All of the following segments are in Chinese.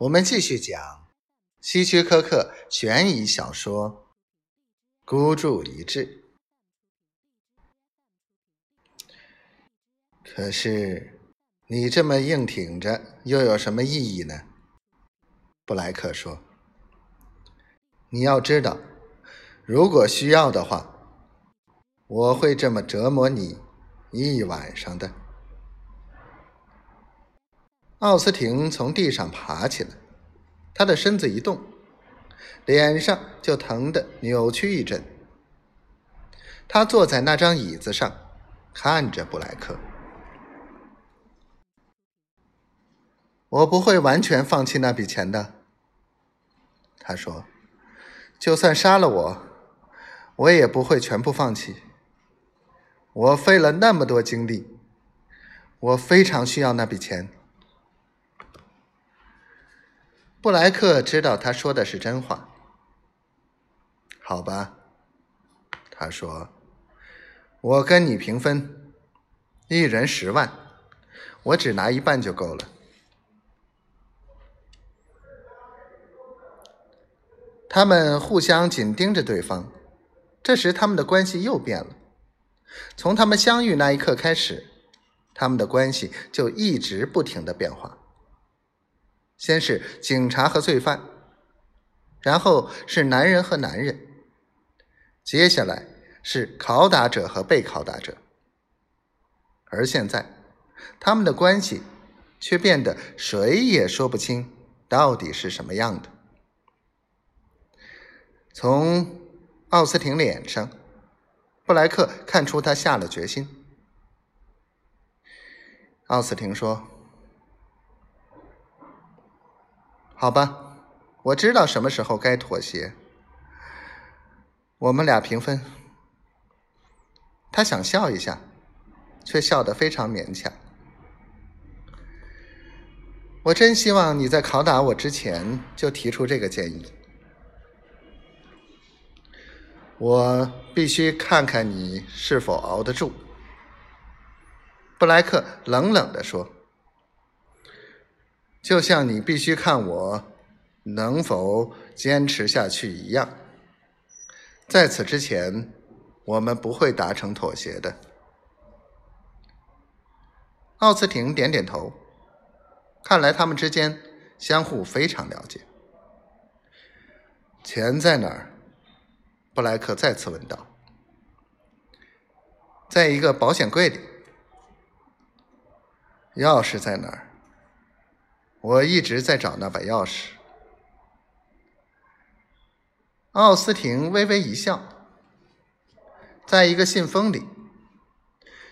我们继续讲希区柯克悬疑小说《孤注一掷》。可是，你这么硬挺着，又有什么意义呢？布莱克说：“你要知道，如果需要的话，我会这么折磨你一晚上的。”奥斯汀从地上爬起来，他的身子一动，脸上就疼得扭曲一阵。他坐在那张椅子上，看着布莱克。我不会完全放弃那笔钱的，他说：“就算杀了我，我也不会全部放弃。我费了那么多精力，我非常需要那笔钱。”布莱克知道他说的是真话。好吧，他说：“我跟你平分，一人十万，我只拿一半就够了。”他们互相紧盯着对方，这时他们的关系又变了。从他们相遇那一刻开始，他们的关系就一直不停的变化。先是警察和罪犯，然后是男人和男人，接下来是拷打者和被拷打者，而现在，他们的关系却变得谁也说不清到底是什么样的。从奥斯汀脸上，布莱克看出他下了决心。奥斯汀说。好吧，我知道什么时候该妥协。我们俩平分。他想笑一下，却笑得非常勉强。我真希望你在拷打我之前就提出这个建议。我必须看看你是否熬得住。”布莱克冷冷地说。就像你必须看我能否坚持下去一样，在此之前，我们不会达成妥协的。奥斯汀点点头，看来他们之间相互非常了解。钱在哪儿？布莱克再次问道。在一个保险柜里。钥匙在哪儿？我一直在找那把钥匙。奥斯汀微微一笑，在一个信封里，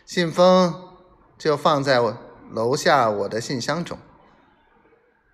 信封就放在我楼下我的信箱中。